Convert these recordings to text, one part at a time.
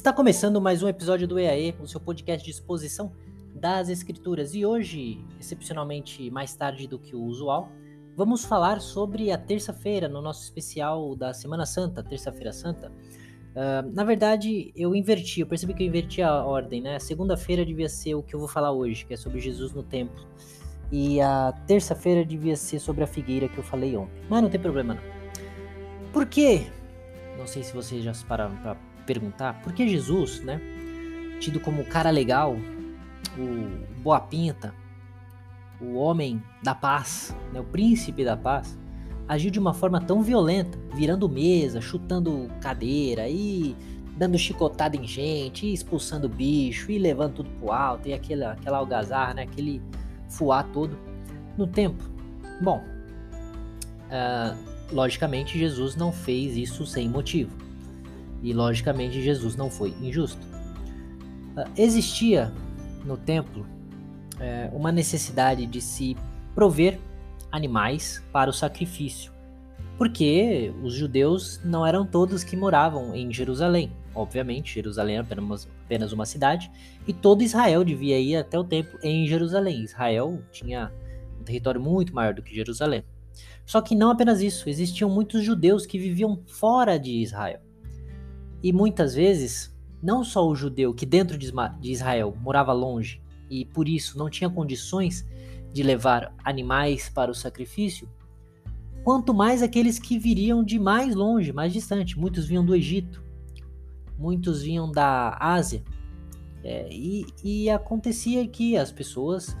Está começando mais um episódio do EAE, o seu podcast de exposição das escrituras. E hoje, excepcionalmente mais tarde do que o usual, vamos falar sobre a terça-feira, no nosso especial da Semana Santa, Terça-feira Santa. Uh, na verdade, eu inverti, eu percebi que eu inverti a ordem, né? Segunda-feira devia ser o que eu vou falar hoje, que é sobre Jesus no templo. E a terça-feira devia ser sobre a figueira que eu falei ontem. Mas não tem problema não. Por quê? Não sei se vocês já se pararam para perguntar. Por que Jesus, né? Tido como o cara legal, o boa pinta, o homem da paz, né, o príncipe da paz, agiu de uma forma tão violenta, virando mesa, chutando cadeira e dando chicotada em gente, e expulsando bicho, e levando tudo pro alto, e aquela, aquela algazarra, né, aquele fuá todo no tempo. Bom, uh, logicamente Jesus não fez isso sem motivo. E logicamente Jesus não foi injusto. Uh, existia no templo é, uma necessidade de se prover animais para o sacrifício, porque os judeus não eram todos que moravam em Jerusalém. Obviamente, Jerusalém era apenas uma cidade e todo Israel devia ir até o templo em Jerusalém. Israel tinha um território muito maior do que Jerusalém. Só que não apenas isso, existiam muitos judeus que viviam fora de Israel. E muitas vezes, não só o judeu que dentro de Israel morava longe e por isso não tinha condições de levar animais para o sacrifício, quanto mais aqueles que viriam de mais longe, mais distante. Muitos vinham do Egito, muitos vinham da Ásia. É, e, e acontecia que as pessoas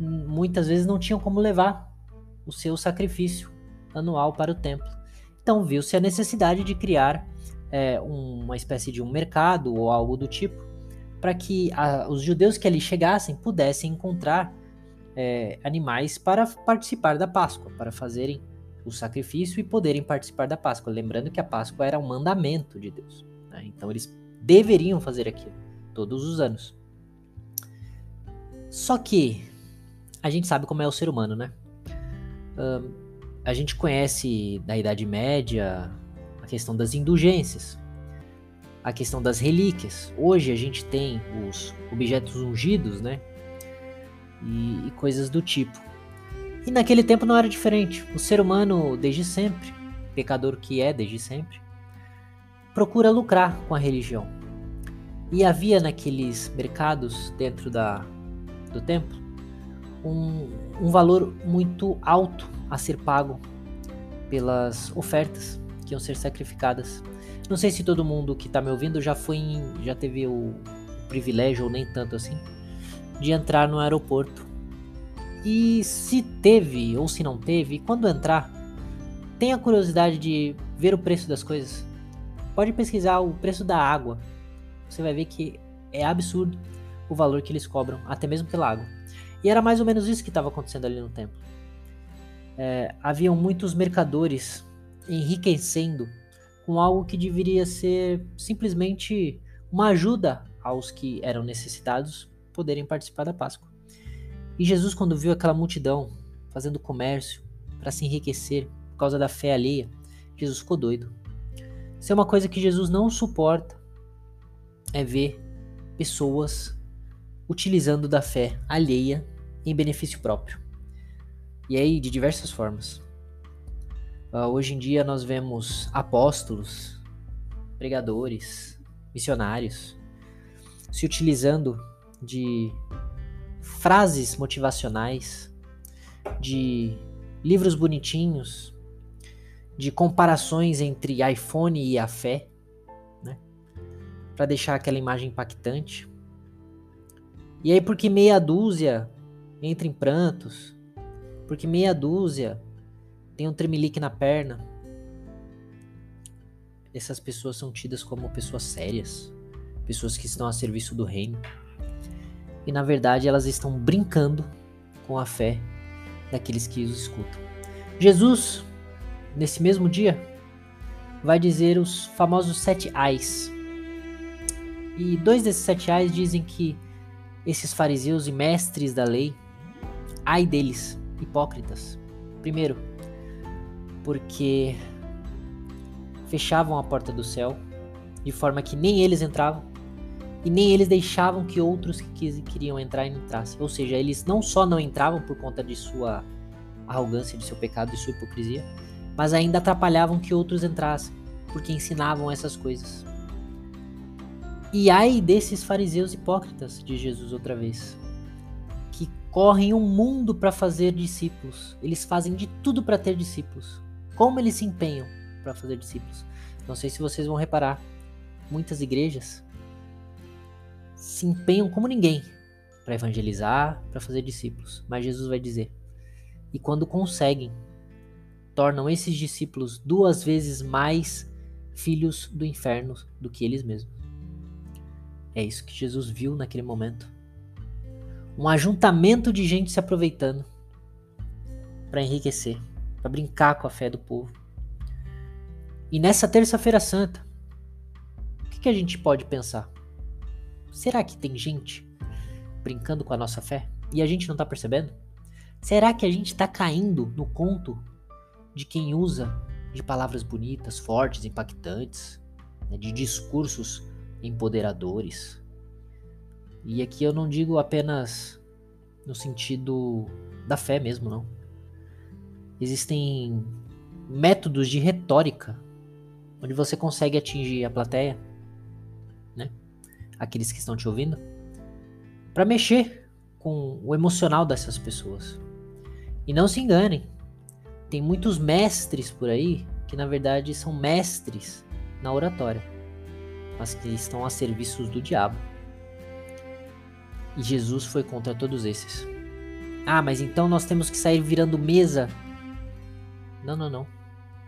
hum, muitas vezes não tinham como levar o seu sacrifício anual para o templo. Então viu-se a necessidade de criar é, uma espécie de um mercado ou algo do tipo para que a, os judeus que ali chegassem pudessem encontrar é, animais para participar da Páscoa, para fazerem o sacrifício e poderem participar da Páscoa. Lembrando que a Páscoa era um mandamento de Deus. Né? Então eles deveriam fazer aquilo todos os anos. Só que a gente sabe como é o ser humano, né? A gente conhece da Idade Média questão das indulgências a questão das relíquias. Hoje a gente tem os objetos ungidos, né? E, e, coisas do tipo. E naquele tempo não era diferente. O ser humano, desde sempre, pecador que é desde sempre, procura lucrar com a religião. E havia naqueles mercados dentro da, do templo um, um valor muito alto a ser pago pelas ofertas que iam ser sacrificadas não sei se todo mundo que tá me ouvindo já foi em, já teve o privilégio ou nem tanto assim de entrar no aeroporto. E se teve ou se não teve, quando entrar, tenha curiosidade de ver o preço das coisas. Pode pesquisar o preço da água. Você vai ver que é absurdo o valor que eles cobram, até mesmo pela água. E era mais ou menos isso que estava acontecendo ali no templo. É, haviam muitos mercadores enriquecendo com algo que deveria ser simplesmente uma ajuda aos que eram necessitados poderem participar da Páscoa. E Jesus, quando viu aquela multidão fazendo comércio para se enriquecer por causa da fé alheia, Jesus ficou doido. Isso é uma coisa que Jesus não suporta, é ver pessoas utilizando da fé alheia em benefício próprio. E aí, de diversas formas. Uh, hoje em dia nós vemos apóstolos, pregadores, missionários se utilizando de frases motivacionais, de livros bonitinhos, de comparações entre iPhone e a fé, né? Para deixar aquela imagem impactante. E aí porque meia dúzia entra em prantos, porque meia dúzia tem um tremelique na perna. Essas pessoas são tidas como pessoas sérias, pessoas que estão a serviço do reino. E na verdade elas estão brincando com a fé daqueles que os escutam. Jesus, nesse mesmo dia, vai dizer os famosos sete ais. E dois desses sete ais dizem que esses fariseus e mestres da lei, ai deles, hipócritas. Primeiro, porque fechavam a porta do céu, de forma que nem eles entravam e nem eles deixavam que outros que queriam entrar entrassem. Ou seja, eles não só não entravam por conta de sua arrogância, de seu pecado, de sua hipocrisia, mas ainda atrapalhavam que outros entrassem, porque ensinavam essas coisas. E ai desses fariseus hipócritas, diz Jesus outra vez, que correm o mundo para fazer discípulos. Eles fazem de tudo para ter discípulos. Como eles se empenham para fazer discípulos? Não sei se vocês vão reparar, muitas igrejas se empenham como ninguém para evangelizar, para fazer discípulos. Mas Jesus vai dizer: e quando conseguem, tornam esses discípulos duas vezes mais filhos do inferno do que eles mesmos. É isso que Jesus viu naquele momento. Um ajuntamento de gente se aproveitando para enriquecer, para brincar com a fé do povo. E nessa terça-feira santa, o que, que a gente pode pensar? Será que tem gente brincando com a nossa fé e a gente não está percebendo? Será que a gente está caindo no conto de quem usa de palavras bonitas, fortes, impactantes, né, de discursos empoderadores? E aqui eu não digo apenas no sentido da fé mesmo, não. Existem métodos de retórica onde você consegue atingir a plateia aqueles que estão te ouvindo, para mexer com o emocional dessas pessoas. E não se enganem, tem muitos mestres por aí que na verdade são mestres na oratória, mas que estão a serviços do diabo. E Jesus foi contra todos esses. Ah, mas então nós temos que sair virando mesa. Não, não, não.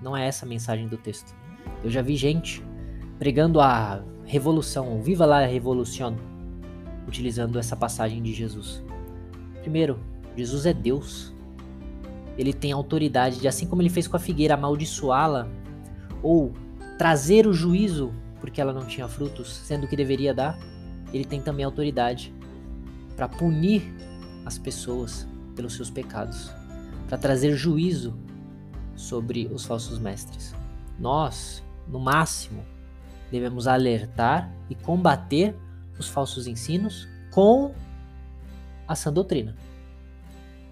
Não é essa a mensagem do texto. Eu já vi gente pregando a revolução, viva la revolução, utilizando essa passagem de Jesus. Primeiro, Jesus é Deus. Ele tem autoridade de, assim como ele fez com a figueira, amaldiçoá-la ou trazer o juízo porque ela não tinha frutos, sendo que deveria dar, ele tem também autoridade para punir as pessoas pelos seus pecados, para trazer juízo sobre os falsos mestres. Nós, no máximo, devemos alertar e combater os falsos ensinos com a sã doutrina.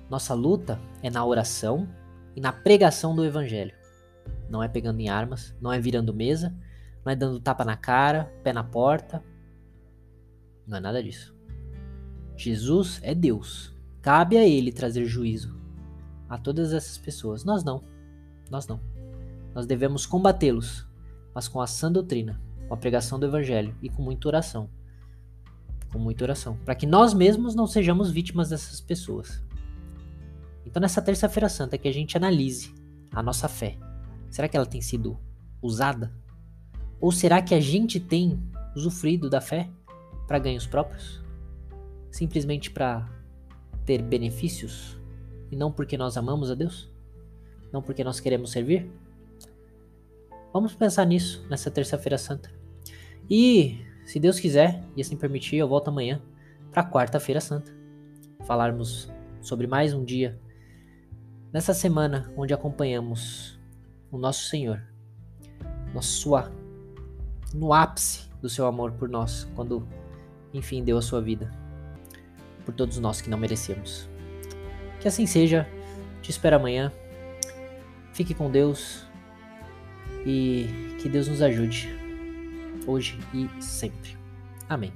Nossa luta é na oração e na pregação do evangelho. Não é pegando em armas, não é virando mesa, não é dando tapa na cara, pé na porta. Não é nada disso. Jesus é Deus. Cabe a ele trazer juízo a todas essas pessoas. Nós não. Nós não. Nós devemos combatê-los, mas com a sã doutrina, com a pregação do evangelho e com muita oração. Com muita oração. Para que nós mesmos não sejamos vítimas dessas pessoas. Então, nessa Terça-feira Santa, que a gente analise a nossa fé. Será que ela tem sido usada? Ou será que a gente tem usufruído da fé para ganhos próprios? Simplesmente para ter benefícios? E não porque nós amamos a Deus? Não porque nós queremos servir? Vamos pensar nisso nessa Terça-feira Santa. E, se Deus quiser, e assim permitir, eu volto amanhã para quarta-feira santa. Falarmos sobre mais um dia nessa semana onde acompanhamos o nosso Senhor, nosso sua no ápice do seu amor por nós, quando enfim deu a sua vida por todos nós que não merecemos. Que assim seja. Te espero amanhã. Fique com Deus e que Deus nos ajude hoje e sempre. Amém.